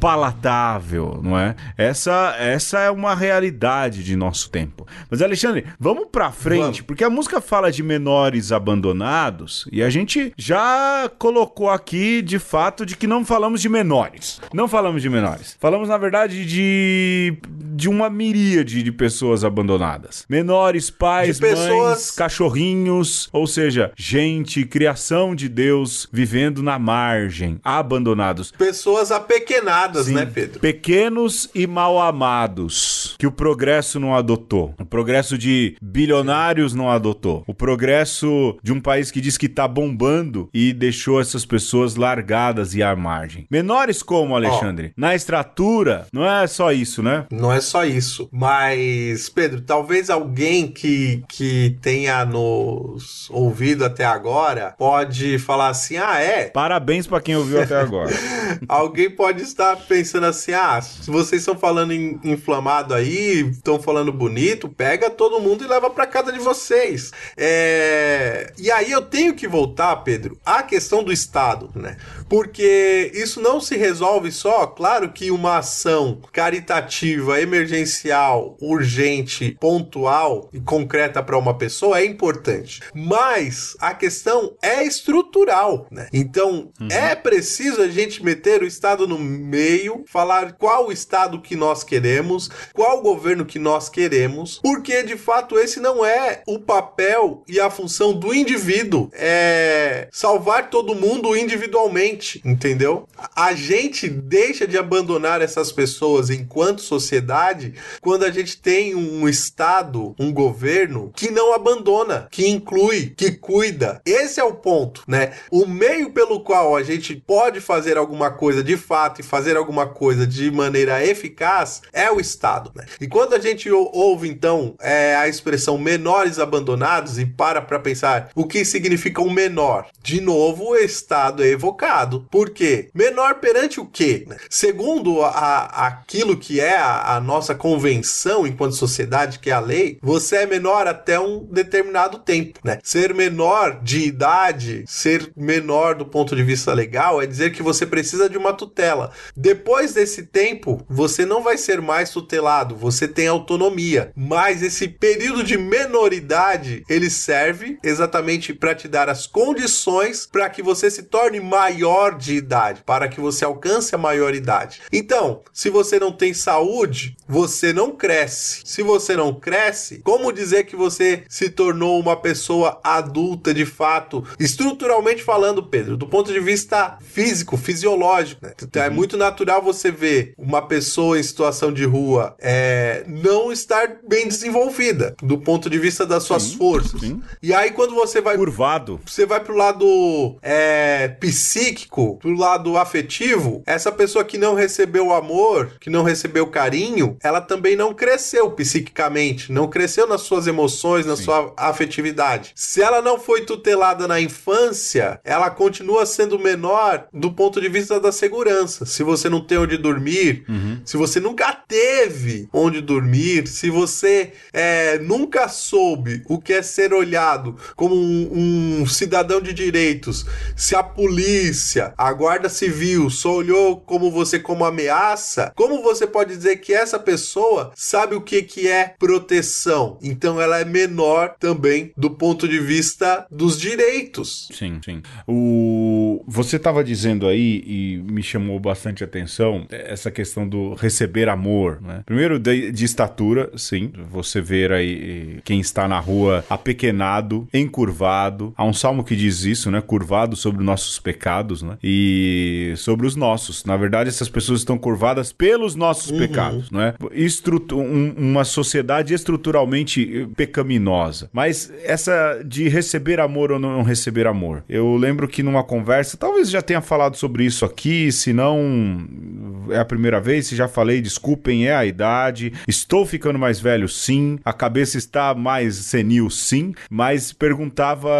palatável, não é? Essa, essa é uma realidade de nosso tempo. Mas, Alexandre, vamos pra frente, vamos. porque a música fala de menores abandonados e a gente já colocou aqui de fato de que não falamos de menores. Não falamos de menores. Falamos, na verdade, de, de uma miríade de pessoas abandonadas. Menores, pais, de pessoas... mães, cachorrinhos, ou seja, gente, criação de Deus vivendo na margem, abandonados. Pessoas apequenadas Sim. né, Pedro? Pequenos e mal amados que o progresso não adotou. O progresso de bilionários não adotou. O progresso de um país que diz que tá bombando e deixou essas pessoas largadas e à margem. Menores como, Alexandre? Oh. Na estrutura, não é só isso, né? Não é só isso. Mas, Pedro, talvez alguém que, que tenha nos ouvido até agora pode falar assim: ah, é? Parabéns para quem ouviu até agora. alguém pode estar pensando assim: ah, se vocês estão falando em inflamado aí, estão falando bonito, pega todo mundo e leva pra casa de vocês. É... E aí eu tenho que voltar, Pedro, à questão do Estado, né? Porque isso não se resolve só, claro que uma ação caritativa, emergencial, urgente, pontual e concreta para uma pessoa é importante. Mas a questão é estrutural, né? Então uhum. é preciso a gente meter o Estado no meio, falar qual Estado que nós queremos, qual governo que nós queremos, porque de fato esse não é o papel e a função do indivíduo. É salvar todo mundo individualmente entendeu? A gente deixa de abandonar essas pessoas enquanto sociedade quando a gente tem um Estado, um governo que não abandona, que inclui, que cuida. Esse é o ponto, né? O meio pelo qual a gente pode fazer alguma coisa de fato e fazer alguma coisa de maneira eficaz é o Estado, né? E quando a gente ouve então é, a expressão menores abandonados e para para pensar o que significa um menor, de novo o Estado é evocado por quê? Menor perante o quê? Segundo a, aquilo que é a, a nossa convenção enquanto sociedade, que é a lei, você é menor até um determinado tempo, né? Ser menor de idade, ser menor do ponto de vista legal, é dizer que você precisa de uma tutela. Depois desse tempo, você não vai ser mais tutelado, você tem autonomia. Mas esse período de menoridade, ele serve exatamente para te dar as condições para que você se torne maior de idade, para que você alcance a maioridade. Então, se você não tem saúde, você não cresce. Se você não cresce, como dizer que você se tornou uma pessoa adulta de fato, estruturalmente falando, Pedro, do ponto de vista físico, fisiológico? Né? Então, é uhum. muito natural você ver uma pessoa em situação de rua é, não estar bem desenvolvida do ponto de vista das suas sim, forças. Sim. E aí, quando você vai. Curvado. Você vai pro lado é, psíquico pro lado afetivo, essa pessoa que não recebeu amor, que não recebeu carinho, ela também não cresceu psiquicamente, não cresceu nas suas emoções, na Sim. sua afetividade. Se ela não foi tutelada na infância, ela continua sendo menor do ponto de vista da segurança. Se você não tem onde dormir, uhum. se você nunca teve onde dormir, se você é, nunca soube o que é ser olhado como um, um cidadão de direitos, se a polícia polícia, a guarda civil só olhou como você como ameaça, como você pode dizer que essa pessoa sabe o que, que é proteção? Então ela é menor também do ponto de vista dos direitos. Sim, sim. O... Você estava dizendo aí, e me chamou bastante atenção, essa questão do receber amor. Né? Primeiro, de, de estatura, sim. Você ver aí quem está na rua apequenado, encurvado. Há um salmo que diz isso, né? Curvado sobre nossos pecados, né? né? E sobre os nossos. Na verdade, essas pessoas estão curvadas pelos nossos uhum. pecados, não é? Estrutu um, uma sociedade estruturalmente pecaminosa. Mas essa de receber amor ou não receber amor. Eu lembro que numa conversa, talvez já tenha falado sobre isso aqui, se não é a primeira vez, se já falei, desculpem, é a idade. Estou ficando mais velho, sim. A cabeça está mais senil, sim. Mas perguntava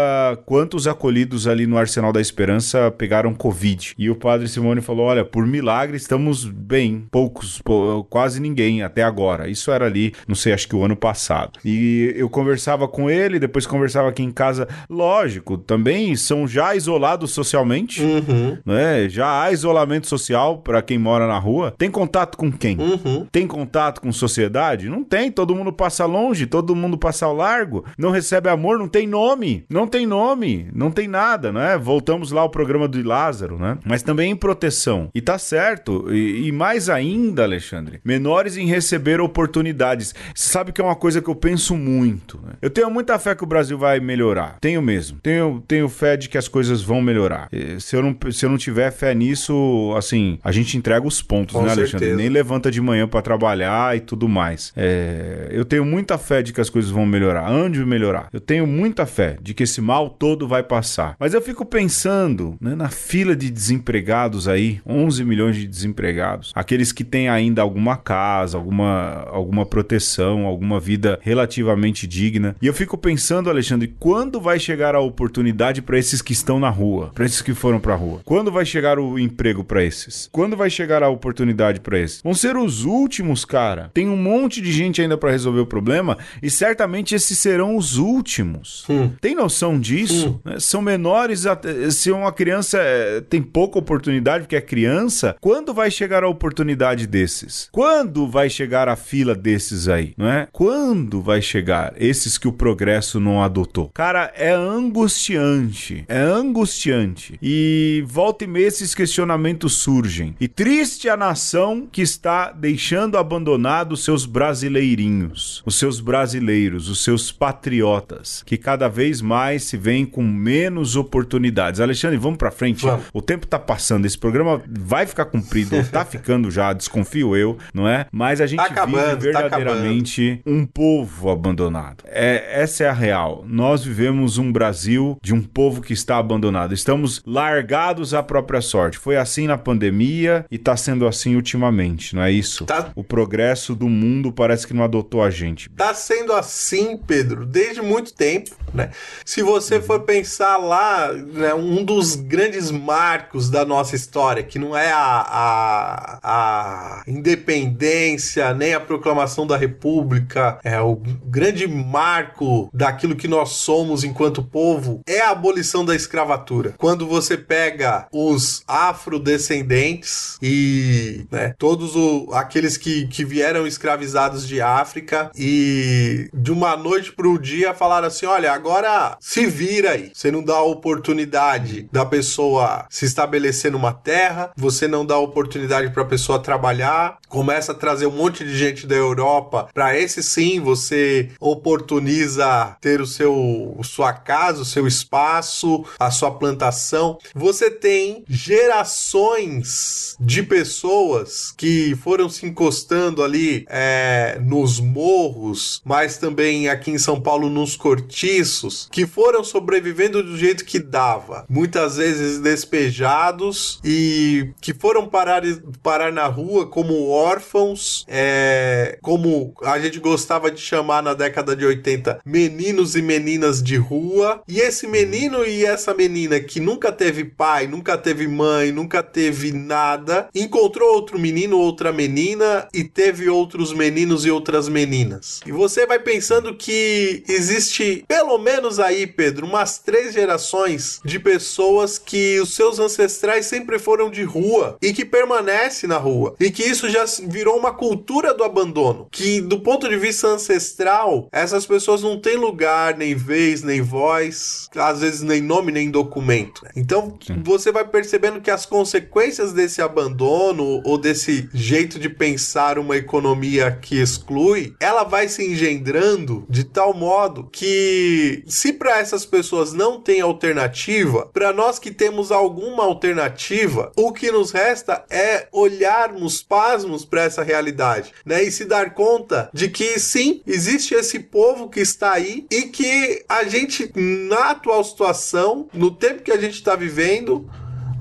quantos acolhidos ali no Arsenal da Esperança pegaram Covid. E o padre Simone falou: olha, por milagre estamos bem, poucos, pou, quase ninguém até agora. Isso era ali, não sei, acho que o ano passado. E eu conversava com ele, depois conversava aqui em casa. Lógico, também são já isolados socialmente, uhum. né? Já há isolamento social para quem mora na rua. Tem contato com quem? Uhum. Tem contato com sociedade? Não tem. Todo mundo passa longe, todo mundo passa ao largo. Não recebe amor, não tem nome. Não tem nome, não tem nada, né? Voltamos lá ao programa do Lázaro Lázaro, né? Mas também em proteção. E tá certo. E, e mais ainda, Alexandre, menores em receber oportunidades. Você sabe que é uma coisa que eu penso muito. Né? Eu tenho muita fé que o Brasil vai melhorar. Tenho mesmo. Tenho, tenho fé de que as coisas vão melhorar. Se eu, não, se eu não tiver fé nisso, assim, a gente entrega os pontos, Com né, Alexandre? Certeza. Nem levanta de manhã para trabalhar e tudo mais. É, eu tenho muita fé de que as coisas vão melhorar. Ande melhorar. Eu tenho muita fé de que esse mal todo vai passar. Mas eu fico pensando né, na fila fila de desempregados aí, 11 milhões de desempregados, aqueles que têm ainda alguma casa, alguma, alguma proteção, alguma vida relativamente digna. E eu fico pensando, Alexandre, quando vai chegar a oportunidade para esses que estão na rua, para esses que que foram pra rua? Quando vai chegar o emprego pra esses? Quando vai chegar a oportunidade pra esses? Vão ser os últimos, cara. Tem um monte de gente ainda pra resolver o problema e certamente esses serão os últimos. Tem noção disso? Né? São menores, se uma criança eh, tem pouca oportunidade porque é criança, quando vai chegar a oportunidade desses? Quando vai chegar a fila desses aí, não é? Quando vai chegar esses que o progresso não adotou? Cara, é angustiante, é angustiante. E volta e meia esses questionamentos surgem. E triste a nação que está deixando abandonado os seus brasileirinhos, os seus brasileiros, os seus patriotas, que cada vez mais se veem com menos oportunidades. Alexandre, vamos pra frente. Vamos. O tempo tá passando, esse programa vai ficar comprido, ou tá ficando já, desconfio eu, não é? Mas a gente Tá acabando, vive tá verdadeiramente um povo abandonado. É, essa é a real. Nós vivemos um Brasil de um povo que está abandonado. Estamos largados à própria sorte. Foi assim na pandemia e tá sendo assim ultimamente, não é isso? Tá. O progresso do mundo parece que não adotou a gente. Tá sendo assim, Pedro, desde muito tempo, né? Se você for pensar lá, né, um dos grandes marcos da nossa história, que não é a, a, a independência, nem a proclamação da República, é o grande marco daquilo que nós somos enquanto povo, é a abolição da escravatura. Quando você pega os afrodescendentes e né, todos o- aqueles que, que vieram escravizados de África e de uma noite pro dia falaram assim: olha, agora se vira aí. Você não dá a oportunidade da pessoa se estabelecer numa terra, você não dá a oportunidade pra pessoa trabalhar, começa a trazer um monte de gente da Europa para esse sim você oportuniza ter o seu sua casa, o seu espaço, a sua plantação. Você tem gerações de pessoas que foram se encostando ali é, nos morros, mas também aqui em São Paulo nos cortiços, que foram sobrevivendo do jeito que dava. Muitas vezes despejados e que foram parar, parar na rua como órfãos, é, como a gente gostava de chamar na década de 80, meninos e meninas de rua. E esse menino e essa menina que nunca teve pai, nunca teve mãe, nunca teve nada, encontrou outro menino, outra menina e teve outros meninos e outras meninas. E você vai pensando que existe pelo menos aí, Pedro, umas três gerações de pessoas que os seus ancestrais sempre foram de rua e que permanece na rua. E que isso já virou uma cultura do abandono. Que do ponto de vista ancestral, essas pessoas não têm lugar, nem vez, nem voz, às vezes nem nome, nem documento. Então você vai percebendo que as consequências desse abandono ou desse jeito de pensar uma economia que exclui, ela vai se engendrando de tal modo que se para essas pessoas não tem alternativa, para nós que temos alguma alternativa, o que nos resta é olharmos pasmos para essa realidade, né? E se dar conta de que sim, existe esse povo que está aí e que a gente na atual situação, no tempo que a gente está vivendo,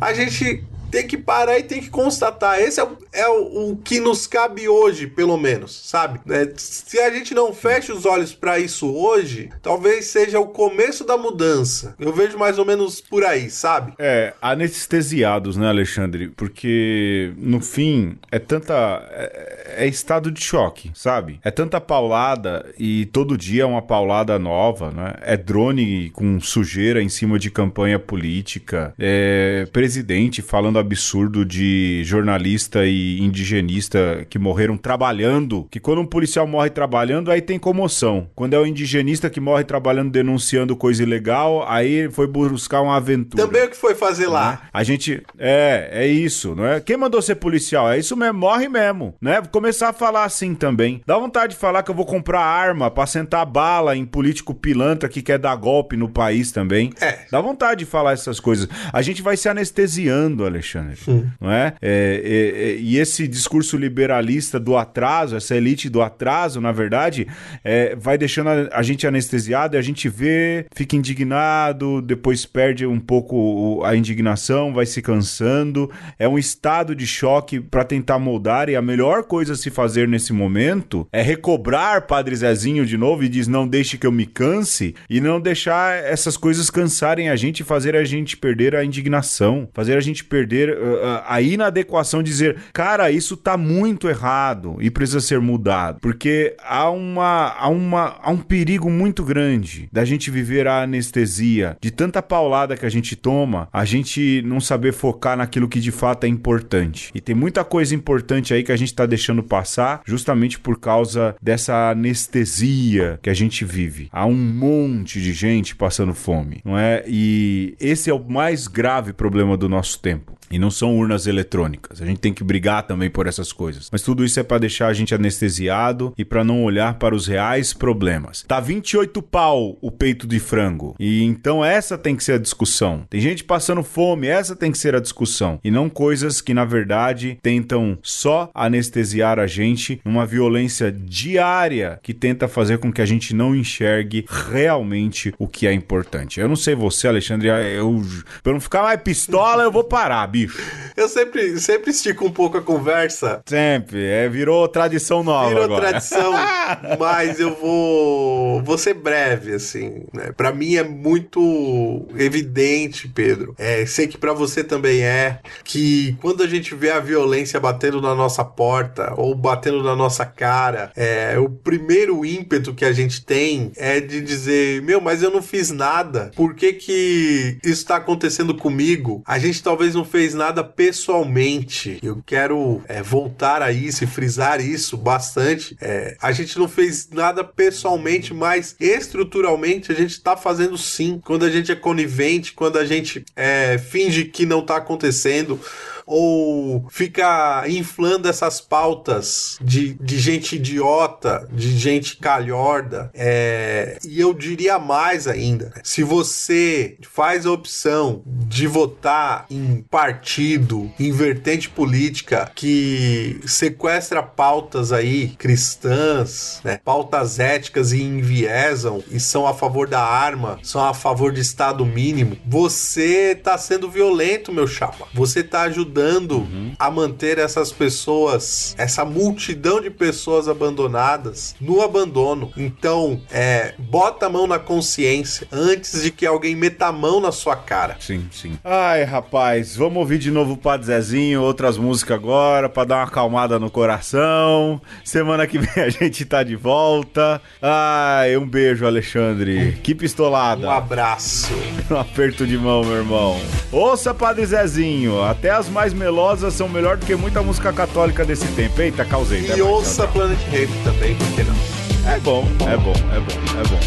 a gente tem que parar e tem que constatar. Esse é, o, é o, o que nos cabe hoje, pelo menos, sabe? É, se a gente não fecha os olhos para isso hoje, talvez seja o começo da mudança. Eu vejo mais ou menos por aí, sabe? É, anestesiados, né, Alexandre? Porque, no fim, é tanta. É, é estado de choque, sabe? É tanta paulada e todo dia é uma paulada nova, né? É drone com sujeira em cima de campanha política, é presidente falando absurdo de jornalista e indigenista que morreram trabalhando. Que quando um policial morre trabalhando, aí tem comoção. Quando é o indigenista que morre trabalhando denunciando coisa ilegal, aí foi buscar uma aventura. Também o que foi fazer lá. A gente. É, é isso, não é? Quem mandou ser policial? É isso mesmo, morre mesmo, né? Vou começar a falar assim também. Dá vontade de falar que eu vou comprar arma pra sentar bala em político pilantra que quer dar golpe no país também. É. Dá vontade de falar essas coisas. A gente vai se anestesiando, Alexandre. Alexandre. Não é? É, é, é? E esse discurso liberalista do atraso, essa elite do atraso, na verdade, é, vai deixando a, a, gente anestesiado e a gente vê, fica indignado, depois perde um pouco a indignação, vai se cansando. É um estado de choque para tentar moldar e a melhor coisa a se fazer nesse momento é recobrar Padre Zezinho de novo e diz não deixe que eu me canse e não deixar essas coisas cansarem a gente e fazer a gente perder a indignação, fazer a gente perder uh, a inadequação, dizer, cara, isso tá muito errado e precisa ser mudado, porque há uma há uma há um perigo muito grande da gente viver a anestesia de tanta paulada que a gente toma, a gente não saber focar naquilo que de fato é importante. E tem muita coisa importante aí que a gente tá deixando passar justamente por causa dessa anestesia que a gente vive. Há um monte de gente passando fome, não é? E esse é o mais grave problema do nosso tempo. E não são urnas eletrônicas. A gente tem que brigar também por essas coisas. Mas tudo isso é para deixar a gente anestesiado e para não olhar para os reais problemas. Tá 28 pau o peito de frango. E então essa tem que ser a discussão. Tem gente passando fome, essa tem que ser a discussão. E não coisas que na verdade tentam só anestesiar a gente numa violência diária que tenta fazer com que a gente não enxergue realmente o que é importante. Eu não sei você, Alexandre, eu para não ficar mais pistola, eu vou parar, bicho bicho. Eu sempre, sempre estico um pouco a conversa. Sempre. É, virou tradição nova. Virou agora. tradição, mas eu vou, vou ser breve, assim. Né? Pra mim é muito evidente, Pedro. É, sei que para você também é, que quando a gente vê a violência batendo na nossa porta ou batendo na nossa cara, é, o primeiro ímpeto que a gente tem é de dizer: Meu, mas eu não fiz nada. Por que, que isso tá acontecendo comigo? A gente talvez não fez fez nada pessoalmente. Eu quero é, voltar a isso e frisar isso bastante. É, a gente não fez nada pessoalmente, mas estruturalmente a gente está fazendo sim. Quando a gente é conivente, quando a gente é, finge que não está acontecendo ou fica inflando essas pautas de, de gente idiota, de gente calhorda. É, e eu diria mais ainda: se você faz a opção de votar em partido, em vertente política que sequestra pautas aí cristãs, né, pautas éticas e enviesam e são a favor da arma, são a favor de Estado mínimo, você está sendo violento, meu chapa. Você está ajudando ajudando uhum. a manter essas pessoas, essa multidão de pessoas abandonadas no abandono. Então, é, bota a mão na consciência antes de que alguém meta a mão na sua cara. Sim, sim. Ai, rapaz, vamos ouvir de novo o Padre Zezinho, outras músicas agora, para dar uma acalmada no coração. Semana que vem a gente tá de volta. Ai, um beijo, Alexandre. Que pistolada. Um abraço. Um aperto de mão, meu irmão. Ouça, Padre Zezinho, até as mais mais melosas são melhor do que muita música católica desse tempo. Eita, causei. E ouça Planet Rave também, por que não? É bom, é bom, é bom, é bom.